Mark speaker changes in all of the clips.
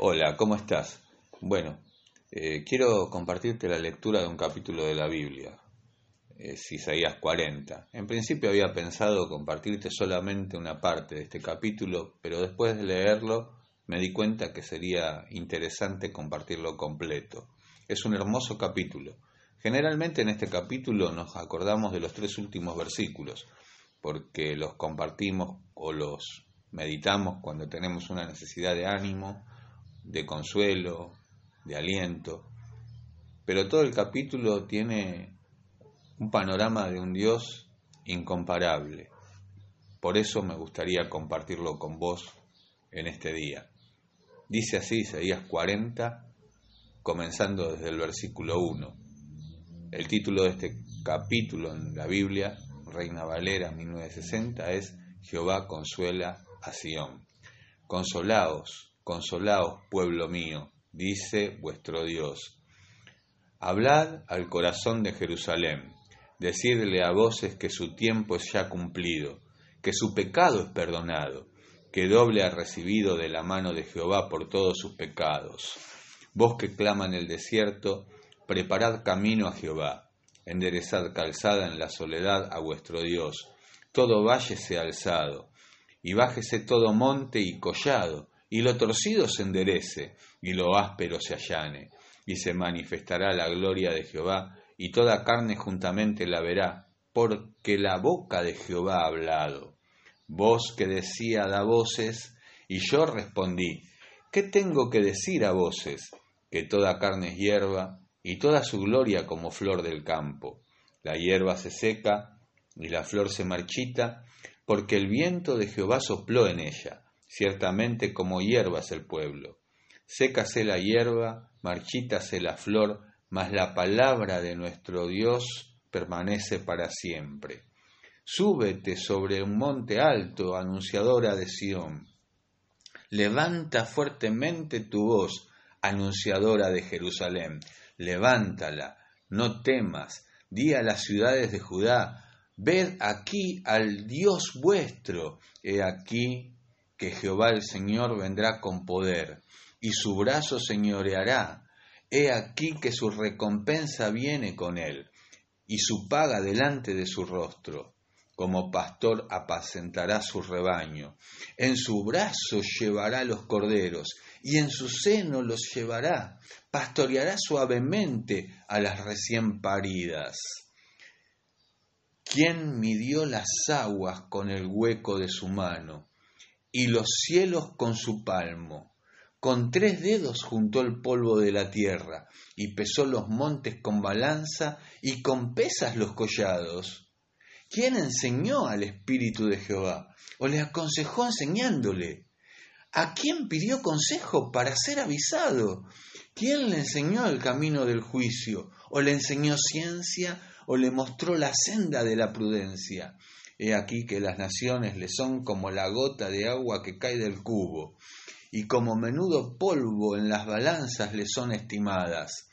Speaker 1: Hola, ¿cómo estás? Bueno, eh, quiero compartirte la lectura de un capítulo de la Biblia, es Isaías 40. En principio había pensado compartirte solamente una parte de este capítulo, pero después de leerlo me di cuenta que sería interesante compartirlo completo. Es un hermoso capítulo. Generalmente en este capítulo nos acordamos de los tres últimos versículos, porque los compartimos o los meditamos cuando tenemos una necesidad de ánimo, de consuelo, de aliento. Pero todo el capítulo tiene un panorama de un Dios incomparable. Por eso me gustaría compartirlo con vos en este día. Dice así Isaías 40, comenzando desde el versículo 1. El título de este capítulo en la Biblia, Reina Valera 1960, es Jehová consuela a Sión. Consolaos, Consolaos, pueblo mío, dice vuestro Dios. Hablad al corazón de Jerusalén, decidle a voces que su tiempo es ya cumplido, que su pecado es perdonado, que doble ha recibido de la mano de Jehová por todos sus pecados. Vos que clama en el desierto, preparad camino a Jehová, enderezad calzada en la soledad a vuestro Dios, todo valle sea alzado, y bájese todo monte y collado, y lo torcido se enderece, y lo áspero se allane, y se manifestará la gloria de Jehová, y toda carne juntamente la verá, porque la boca de Jehová ha hablado. Voz que decía da voces, y yo respondí, ¿qué tengo que decir a voces? Que toda carne es hierba, y toda su gloria como flor del campo. La hierba se seca, y la flor se marchita, porque el viento de Jehová sopló en ella ciertamente como hierbas el pueblo. Sécase la hierba, marchítase la flor, mas la palabra de nuestro Dios permanece para siempre. Súbete sobre un monte alto, anunciadora de Sión. Levanta fuertemente tu voz, anunciadora de Jerusalén. Levántala, no temas. Di a las ciudades de Judá, ved aquí al Dios vuestro. He aquí que Jehová el Señor vendrá con poder, y su brazo señoreará. He aquí que su recompensa viene con él, y su paga delante de su rostro. Como pastor apacentará su rebaño. En su brazo llevará los corderos, y en su seno los llevará. Pastoreará suavemente a las recién paridas. ¿Quién midió las aguas con el hueco de su mano? Y los cielos con su palmo. Con tres dedos juntó el polvo de la tierra, y pesó los montes con balanza, y con pesas los collados. ¿Quién enseñó al Espíritu de Jehová? ¿O le aconsejó enseñándole? ¿A quién pidió consejo para ser avisado? ¿Quién le enseñó el camino del juicio? ¿O le enseñó ciencia? ¿O le mostró la senda de la prudencia? He aquí que las naciones le son como la gota de agua que cae del cubo, y como menudo polvo en las balanzas le son estimadas.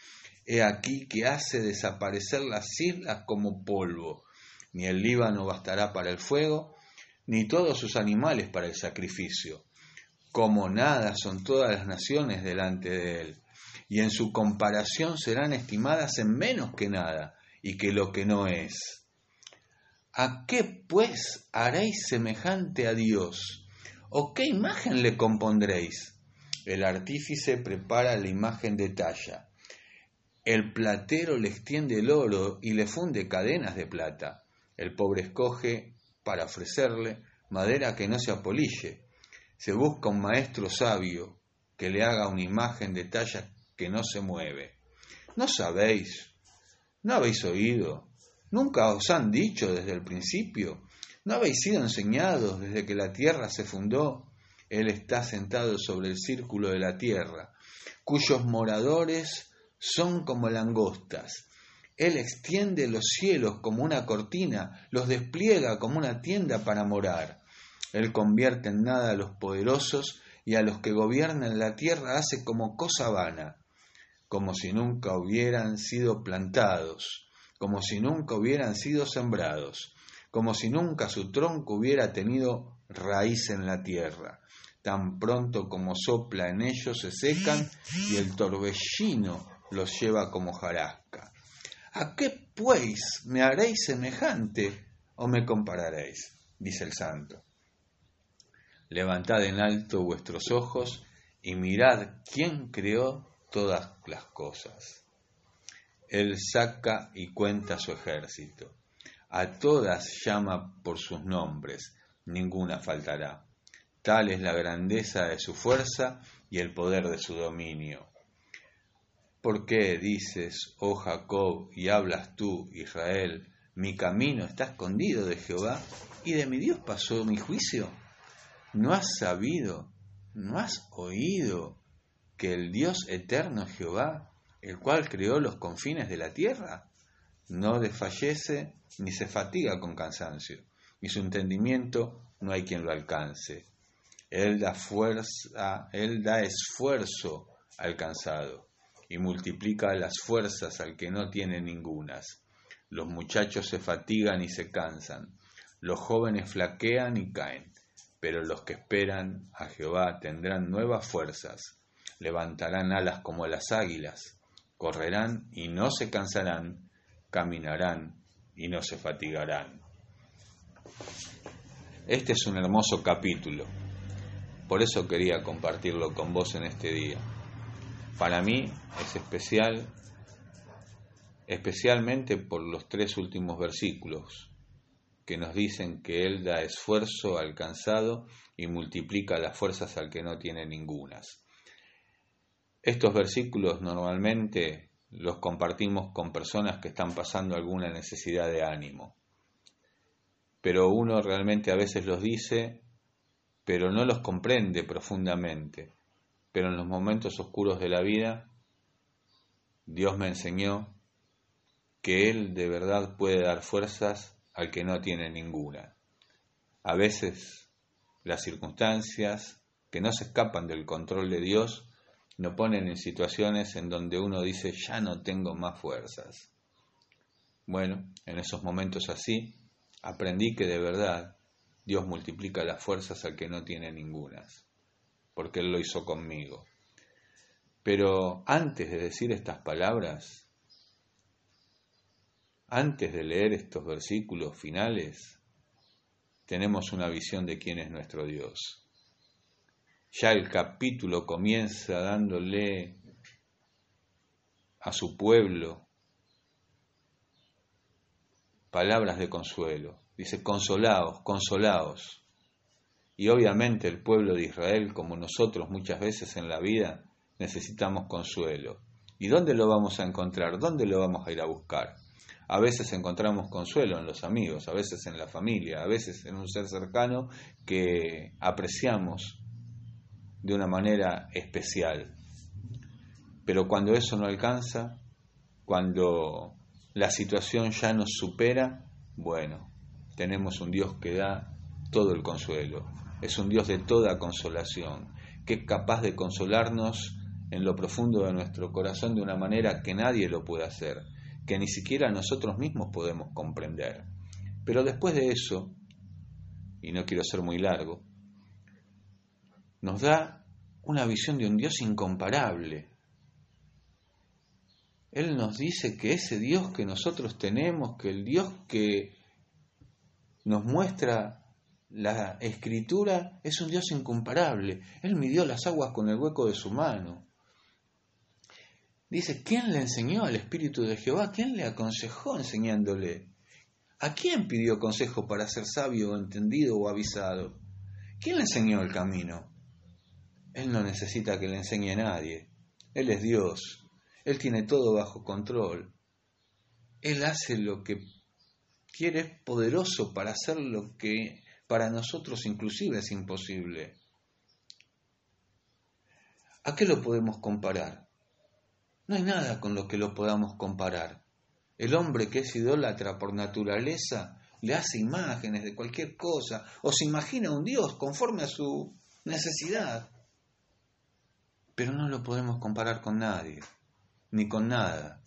Speaker 1: He aquí que hace desaparecer las islas como polvo. Ni el Líbano bastará para el fuego, ni todos sus animales para el sacrificio. Como nada son todas las naciones delante de él, y en su comparación serán estimadas en menos que nada, y que lo que no es. ¿A qué pues haréis semejante a Dios? ¿O qué imagen le compondréis? El artífice prepara la imagen de talla. El platero le extiende el oro y le funde cadenas de plata. El pobre escoge, para ofrecerle, madera que no se apolille. Se busca un maestro sabio que le haga una imagen de talla que no se mueve. ¿No sabéis? ¿No habéis oído? ¿Nunca os han dicho desde el principio? ¿No habéis sido enseñados desde que la tierra se fundó? Él está sentado sobre el círculo de la tierra, cuyos moradores son como langostas. Él extiende los cielos como una cortina, los despliega como una tienda para morar. Él convierte en nada a los poderosos y a los que gobiernan la tierra hace como cosa vana, como si nunca hubieran sido plantados como si nunca hubieran sido sembrados, como si nunca su tronco hubiera tenido raíz en la tierra. tan pronto como sopla en ellos se secan y el torbellino los lleva como jarasca. ¿A qué pues me haréis semejante o me compararéis? dice el santo. Levantad en alto vuestros ojos y mirad quién creó todas las cosas. Él saca y cuenta su ejército. A todas llama por sus nombres, ninguna faltará. Tal es la grandeza de su fuerza y el poder de su dominio. ¿Por qué dices, oh Jacob, y hablas tú, Israel, mi camino está escondido de Jehová y de mi Dios pasó mi juicio? ¿No has sabido, no has oído que el Dios eterno Jehová, el cual creó los confines de la tierra? No desfallece ni se fatiga con cansancio, y su entendimiento no hay quien lo alcance. Él da fuerza, Él da esfuerzo al cansado y multiplica las fuerzas al que no tiene ningunas. Los muchachos se fatigan y se cansan, los jóvenes flaquean y caen, pero los que esperan a Jehová tendrán nuevas fuerzas, levantarán alas como las águilas, correrán y no se cansarán, caminarán y no se fatigarán. Este es un hermoso capítulo por eso quería compartirlo con vos en este día. Para mí es especial, especialmente por los tres últimos versículos que nos dicen que Él da esfuerzo al cansado y multiplica las fuerzas al que no tiene ningunas. Estos versículos normalmente los compartimos con personas que están pasando alguna necesidad de ánimo, pero uno realmente a veces los dice pero no los comprende profundamente. Pero en los momentos oscuros de la vida, Dios me enseñó que Él de verdad puede dar fuerzas al que no tiene ninguna. A veces las circunstancias que no se escapan del control de Dios nos ponen en situaciones en donde uno dice ya no tengo más fuerzas. Bueno, en esos momentos así aprendí que de verdad Dios multiplica las fuerzas al que no tiene ningunas, porque Él lo hizo conmigo. Pero antes de decir estas palabras, antes de leer estos versículos finales, tenemos una visión de quién es nuestro Dios. Ya el capítulo comienza dándole a su pueblo palabras de consuelo. Dice, consolaos, consolaos. Y obviamente el pueblo de Israel, como nosotros muchas veces en la vida, necesitamos consuelo. ¿Y dónde lo vamos a encontrar? ¿Dónde lo vamos a ir a buscar? A veces encontramos consuelo en los amigos, a veces en la familia, a veces en un ser cercano que apreciamos de una manera especial. Pero cuando eso no alcanza, cuando la situación ya nos supera, bueno, tenemos un Dios que da todo el consuelo, es un Dios de toda consolación, que es capaz de consolarnos en lo profundo de nuestro corazón de una manera que nadie lo puede hacer, que ni siquiera nosotros mismos podemos comprender. Pero después de eso, y no quiero ser muy largo, nos da una visión de un Dios incomparable. Él nos dice que ese Dios que nosotros tenemos, que el Dios que nos muestra la escritura, es un Dios incomparable. Él midió las aguas con el hueco de su mano. Dice, ¿quién le enseñó al Espíritu de Jehová? ¿Quién le aconsejó enseñándole? ¿A quién pidió consejo para ser sabio entendido o avisado? ¿Quién le enseñó el camino? Él no necesita que le enseñe a nadie. Él es Dios. Él tiene todo bajo control. Él hace lo que quiere es poderoso para hacer lo que para nosotros inclusive es imposible. ¿A qué lo podemos comparar? No hay nada con lo que lo podamos comparar. El hombre que es idólatra por naturaleza le hace imágenes de cualquier cosa o se imagina un Dios conforme a su necesidad. Pero no lo podemos comparar con nadie, ni con nada.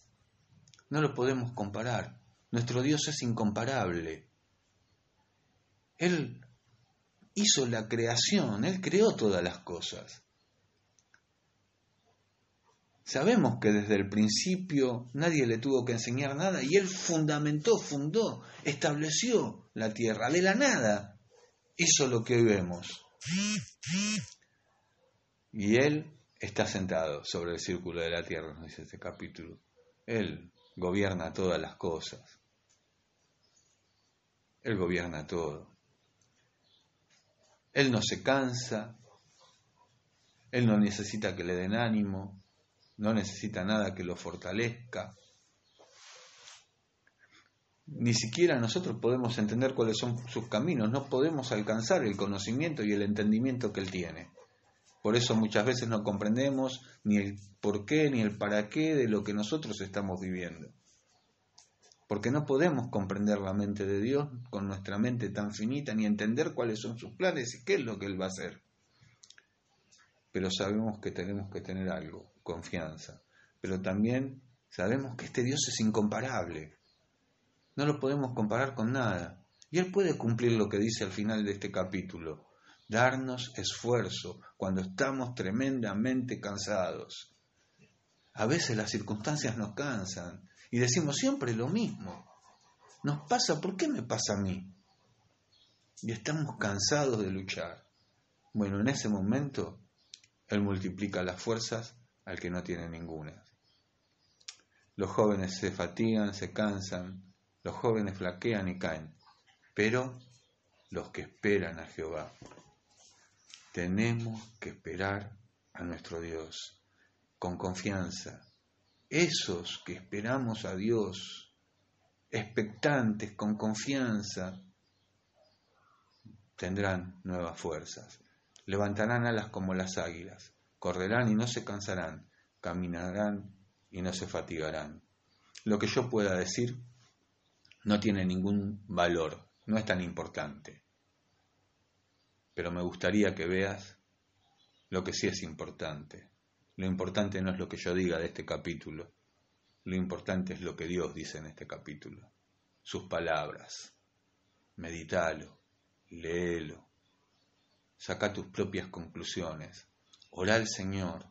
Speaker 1: No lo podemos comparar. Nuestro Dios es incomparable. Él hizo la creación, Él creó todas las cosas. Sabemos que desde el principio nadie le tuvo que enseñar nada y Él fundamentó, fundó, estableció la tierra. De la nada hizo lo que hoy vemos. Y Él está sentado sobre el círculo de la tierra, nos dice este capítulo. Él gobierna todas las cosas. Él gobierna todo. Él no se cansa, Él no necesita que le den ánimo, no necesita nada que lo fortalezca. Ni siquiera nosotros podemos entender cuáles son sus caminos, no podemos alcanzar el conocimiento y el entendimiento que Él tiene. Por eso muchas veces no comprendemos ni el por qué ni el para qué de lo que nosotros estamos viviendo. Porque no podemos comprender la mente de Dios con nuestra mente tan finita ni entender cuáles son sus planes y qué es lo que Él va a hacer. Pero sabemos que tenemos que tener algo, confianza. Pero también sabemos que este Dios es incomparable. No lo podemos comparar con nada. Y Él puede cumplir lo que dice al final de este capítulo darnos esfuerzo cuando estamos tremendamente cansados. A veces las circunstancias nos cansan y decimos siempre lo mismo. Nos pasa, ¿por qué me pasa a mí? Y estamos cansados de luchar. Bueno, en ese momento Él multiplica las fuerzas al que no tiene ninguna. Los jóvenes se fatigan, se cansan, los jóvenes flaquean y caen, pero los que esperan a Jehová tenemos que esperar a nuestro Dios con confianza. Esos que esperamos a Dios, expectantes, con confianza, tendrán nuevas fuerzas. Levantarán alas como las águilas, correrán y no se cansarán, caminarán y no se fatigarán. Lo que yo pueda decir no tiene ningún valor, no es tan importante pero me gustaría que veas lo que sí es importante. Lo importante no es lo que yo diga de este capítulo, lo importante es lo que Dios dice en este capítulo, sus palabras. Medítalo, léelo, saca tus propias conclusiones, ora al Señor,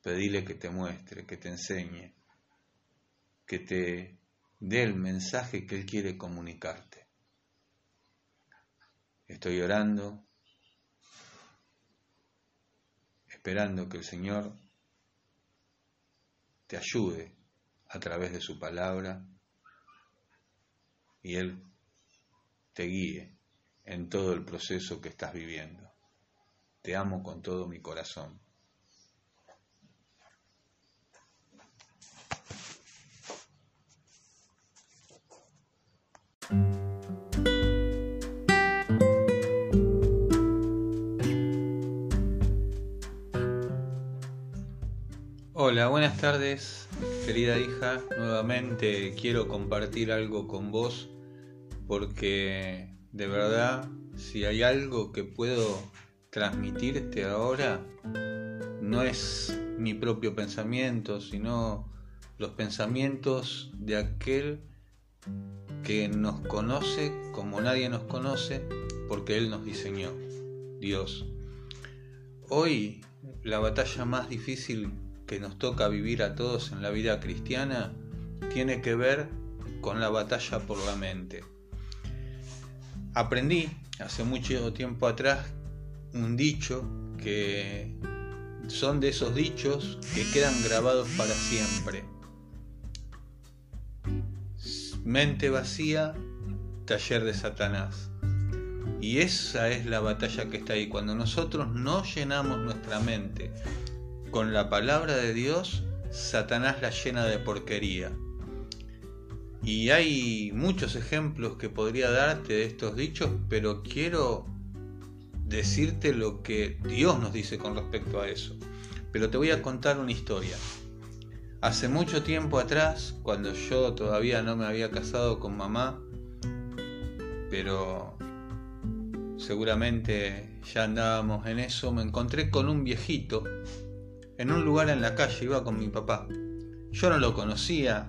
Speaker 1: pedile que te muestre, que te enseñe, que te dé el mensaje que Él quiere comunicarte. Estoy orando esperando que el Señor te ayude a través de su palabra y Él te guíe en todo el proceso que estás viviendo. Te amo con todo mi corazón. Hola, buenas tardes, querida hija. Nuevamente quiero compartir algo con vos porque de verdad, si hay algo que puedo transmitirte ahora, no es mi propio pensamiento, sino los pensamientos de aquel que nos conoce como nadie nos conoce porque Él nos diseñó, Dios. Hoy la batalla más difícil que nos toca vivir a todos en la vida cristiana tiene que ver con la batalla por la mente. Aprendí hace mucho tiempo atrás un dicho que son de esos dichos que quedan grabados para siempre. Mente vacía, taller de Satanás. Y esa es la batalla que está ahí. Cuando nosotros no llenamos nuestra mente con la palabra de Dios, Satanás la llena de porquería. Y hay muchos ejemplos que podría darte de estos dichos, pero quiero decirte lo que Dios nos dice con respecto a eso. Pero te voy a contar una historia. Hace mucho tiempo atrás, cuando yo todavía no me había casado con mamá, pero seguramente ya andábamos en eso, me encontré con un viejito en un lugar en la calle, iba con mi papá. Yo no lo conocía,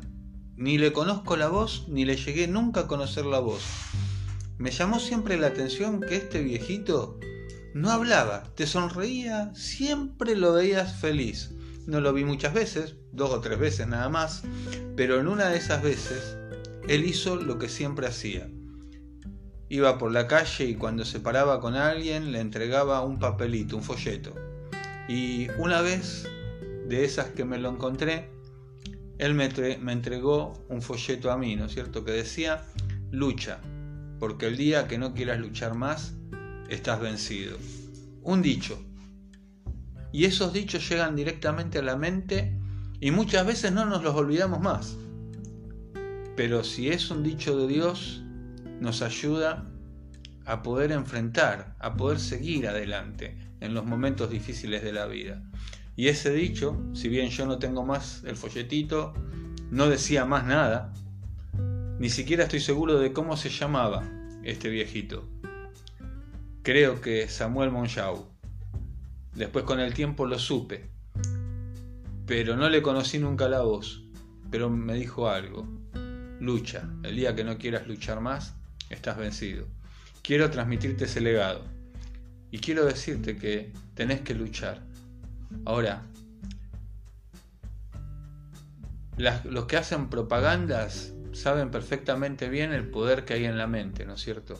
Speaker 1: ni le conozco la voz, ni le llegué nunca a conocer la voz. Me llamó siempre la atención que este viejito no hablaba, te sonreía, siempre lo veías feliz. No lo vi muchas veces, dos o tres veces nada más, pero en una de esas veces él hizo lo que siempre hacía. Iba por la calle y cuando se paraba con alguien le entregaba un papelito, un folleto. Y una vez de esas que me lo encontré, él me, me entregó un folleto a mí, ¿no es cierto? Que decía, lucha, porque el día que no quieras luchar más, estás vencido. Un dicho. Y esos dichos llegan directamente a la mente y muchas veces no nos los olvidamos más. Pero si es un dicho de Dios, nos ayuda a poder enfrentar, a poder seguir adelante en los momentos difíciles de la vida. Y ese dicho, si bien yo no tengo más el folletito, no decía más nada, ni siquiera estoy seguro de cómo se llamaba este viejito. Creo que Samuel Monjau. Después con el tiempo lo supe, pero no le conocí nunca la voz, pero me dijo algo. Lucha, el día que no quieras luchar más, estás vencido. Quiero transmitirte ese legado y quiero decirte que tenés que luchar. Ahora, los que hacen propagandas saben perfectamente bien el poder que hay en la mente, ¿no es cierto?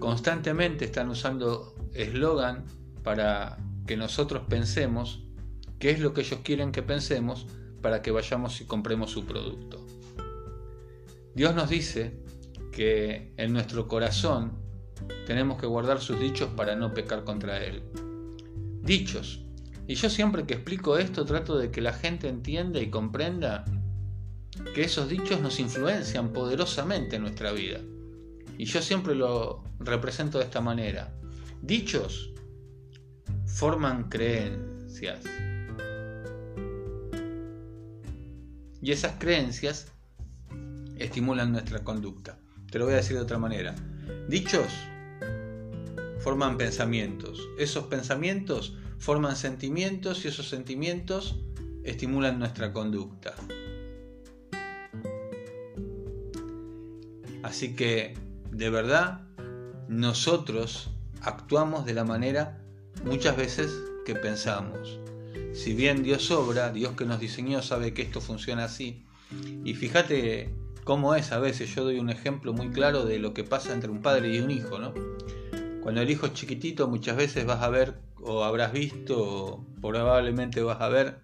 Speaker 1: constantemente están usando eslogan para que nosotros pensemos qué es lo que ellos quieren que pensemos para que vayamos y compremos su producto. Dios nos dice que en nuestro corazón tenemos que guardar sus dichos para no pecar contra Él. Dichos. Y yo siempre que explico esto trato de que la gente entienda y comprenda que esos dichos nos influencian poderosamente en nuestra vida. Y yo siempre lo represento de esta manera. Dichos forman creencias. Y esas creencias estimulan nuestra conducta. Te lo voy a decir de otra manera. Dichos forman pensamientos. Esos pensamientos forman sentimientos y esos sentimientos estimulan nuestra conducta. Así que de verdad nosotros actuamos de la manera muchas veces que pensamos. Si bien Dios obra, Dios que nos diseñó sabe que esto funciona así. Y fíjate cómo es a veces, yo doy un ejemplo muy claro de lo que pasa entre un padre y un hijo, ¿no? Cuando el hijo es chiquitito muchas veces vas a ver o habrás visto o probablemente vas a ver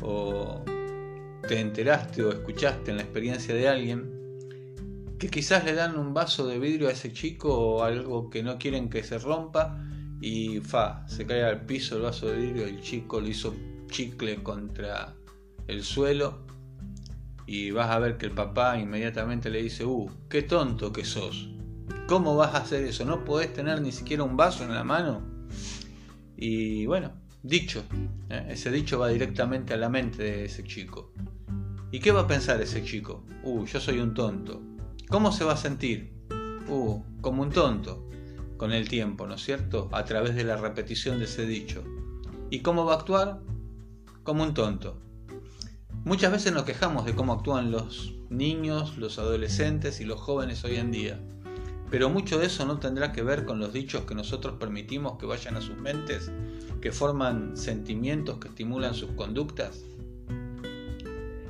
Speaker 1: o te enteraste o escuchaste en la experiencia de alguien que quizás le dan un vaso de vidrio a ese chico o algo que no quieren que se rompa y fa, se cae al piso el vaso de vidrio, el chico lo hizo chicle contra el suelo y vas a ver que el papá inmediatamente le dice, uh, qué tonto que sos, ¿cómo vas a hacer eso? ¿No podés tener ni siquiera un vaso en la mano? Y bueno, dicho, ¿eh? ese dicho va directamente a la mente de ese chico. ¿Y qué va a pensar ese chico? Uh, yo soy un tonto. ¿Cómo se va a sentir? Uh, como un tonto, con el tiempo, ¿no es cierto? A través de la repetición de ese dicho. ¿Y cómo va a actuar? Como un tonto. Muchas veces nos quejamos de cómo actúan los niños, los adolescentes y los jóvenes hoy en día. Pero mucho de eso no tendrá que ver con los dichos que nosotros permitimos que vayan a sus mentes, que forman sentimientos que estimulan sus conductas.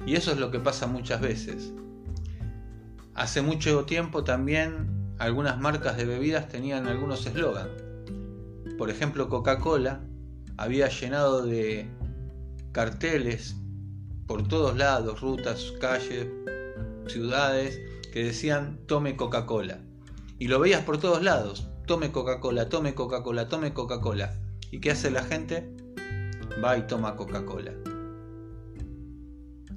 Speaker 1: Y eso es lo que pasa muchas veces. Hace mucho tiempo también algunas marcas de bebidas tenían algunos eslogans. Por ejemplo, Coca-Cola había llenado de carteles por todos lados, rutas, calles, ciudades, que decían tome Coca-Cola. Y lo veías por todos lados, tome Coca-Cola, tome Coca-Cola, tome Coca-Cola. ¿Y qué hace la gente? Va y toma Coca-Cola.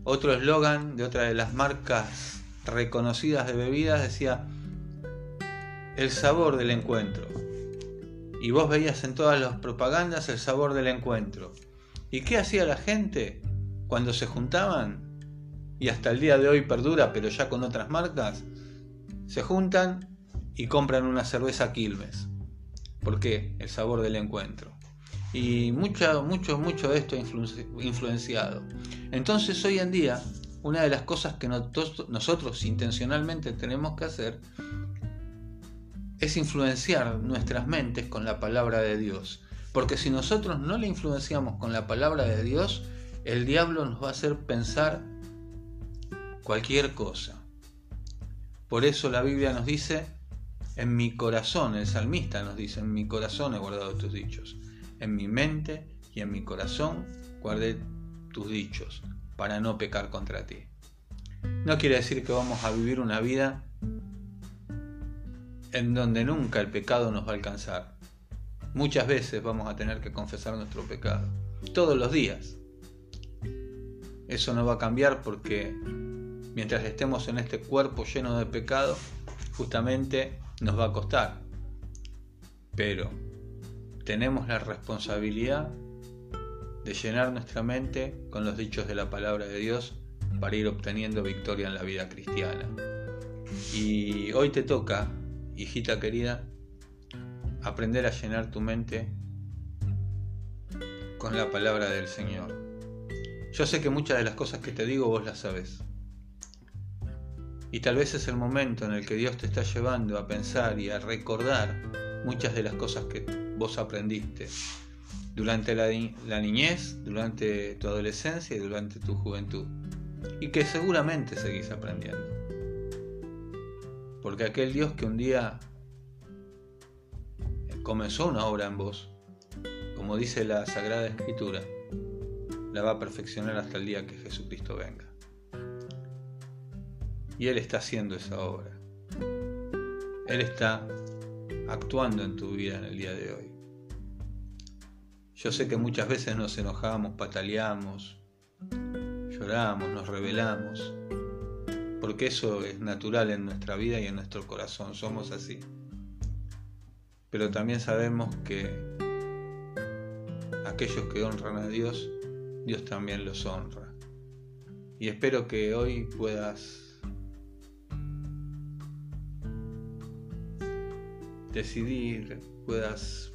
Speaker 1: Otro eslogan de otra de las marcas reconocidas de bebidas decía el sabor del encuentro. Y vos veías en todas las propagandas el sabor del encuentro. ¿Y qué hacía la gente cuando se juntaban? Y hasta el día de hoy perdura, pero ya con otras marcas. Se juntan y compran una cerveza Quilmes. ¿Por qué? El sabor del encuentro. Y mucho, mucho, mucho de esto ha influenciado. Entonces hoy en día una de las cosas que nosotros intencionalmente tenemos que hacer es influenciar nuestras mentes con la palabra de Dios. Porque si nosotros no le influenciamos con la palabra de Dios, el diablo nos va a hacer pensar cualquier cosa. Por eso la Biblia nos dice, en mi corazón, el salmista nos dice, en mi corazón he guardado tus dichos, en mi mente y en mi corazón guardé tus dichos, para no pecar contra ti. No quiere decir que vamos a vivir una vida en donde nunca el pecado nos va a alcanzar. Muchas veces vamos a tener que confesar nuestro pecado, todos los días. Eso no va a cambiar porque mientras estemos en este cuerpo lleno de pecado, justamente nos va a costar. Pero tenemos la responsabilidad de llenar nuestra mente con los dichos de la palabra de Dios para ir obteniendo victoria en la vida cristiana. Y hoy te toca, hijita querida, aprender a llenar tu mente con la palabra del Señor. Yo sé que muchas de las cosas que te digo vos las sabes. Y tal vez es el momento en el que Dios te está llevando a pensar y a recordar muchas de las cosas que vos aprendiste durante la, la, niñez, durante tu adolescencia y durante tu juventud. Y que seguramente seguís aprendiendo. Porque aquel Dios que un día comenzó una obra en vos, como dice la Sagrada Escritura, la va a perfeccionar hasta el día que Jesucristo venga. Y Él está haciendo esa obra. Él está actuando en tu vida en el día de hoy. Yo sé que muchas veces nos enojamos, pataleamos, lloramos, nos rebelamos, porque eso es natural en nuestra vida y en nuestro corazón, somos así. Pero también sabemos que aquellos que honran a Dios, Dios también los honra. Y espero que hoy puedas decidir, puedas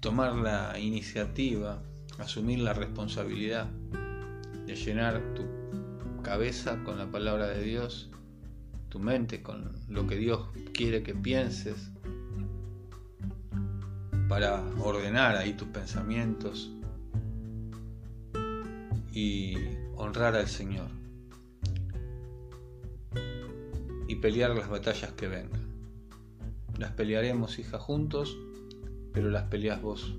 Speaker 1: tomar la iniciativa, asumir la responsabilidad de llenar tu cabeza con la palabra de Dios, tu mente con lo que Dios quiere que pienses, para ordenar ahí tus pensamientos y honrar al Señor pelear las batallas que vengan. Las pelearemos, hija, juntos, pero las peleas vos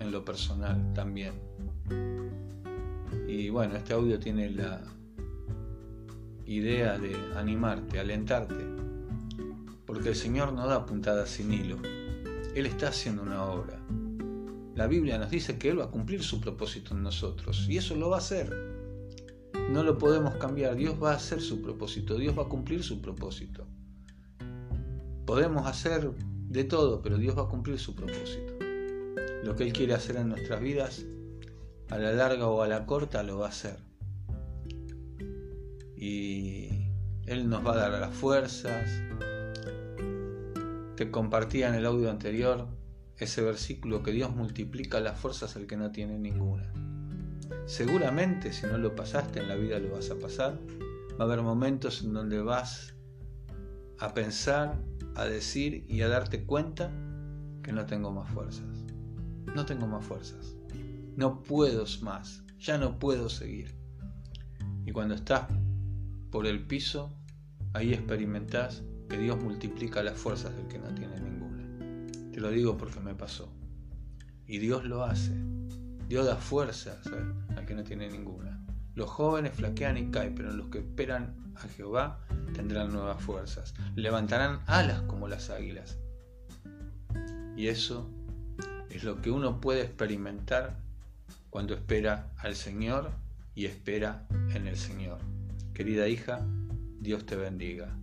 Speaker 1: en lo personal también. Y bueno, este audio tiene la idea de animarte, alentarte, porque el Señor no da puntadas sin hilo. Él está haciendo una obra. La Biblia nos dice que Él va a cumplir su propósito en nosotros y eso lo va a hacer. No lo podemos cambiar, Dios va a hacer su propósito, Dios va a cumplir su propósito. Podemos hacer de todo, pero Dios va a cumplir su propósito. Lo que Él quiere hacer en nuestras vidas, a la larga o a la corta, lo va a hacer. Y Él nos va a dar las fuerzas, te compartía en el audio anterior ese versículo que Dios multiplica las fuerzas al que no tiene ninguna. Seguramente si no lo pasaste en la vida lo vas a pasar. Va a haber momentos en donde vas a pensar, a decir y a darte cuenta que no tengo más fuerzas. No tengo más fuerzas. No puedo más. Ya no puedo seguir. Y cuando estás por el piso, ahí experimentás que Dios multiplica las fuerzas del que no tiene ninguna. Te lo digo porque me pasó. Y Dios lo hace. Dios da fuerzas al que no tiene ninguna. Los jóvenes flaquean y caen, pero los que esperan a Jehová tendrán nuevas fuerzas. Levantarán alas como las águilas. Y eso es lo que uno puede experimentar cuando espera al Señor y espera en el Señor. Querida hija, Dios te bendiga.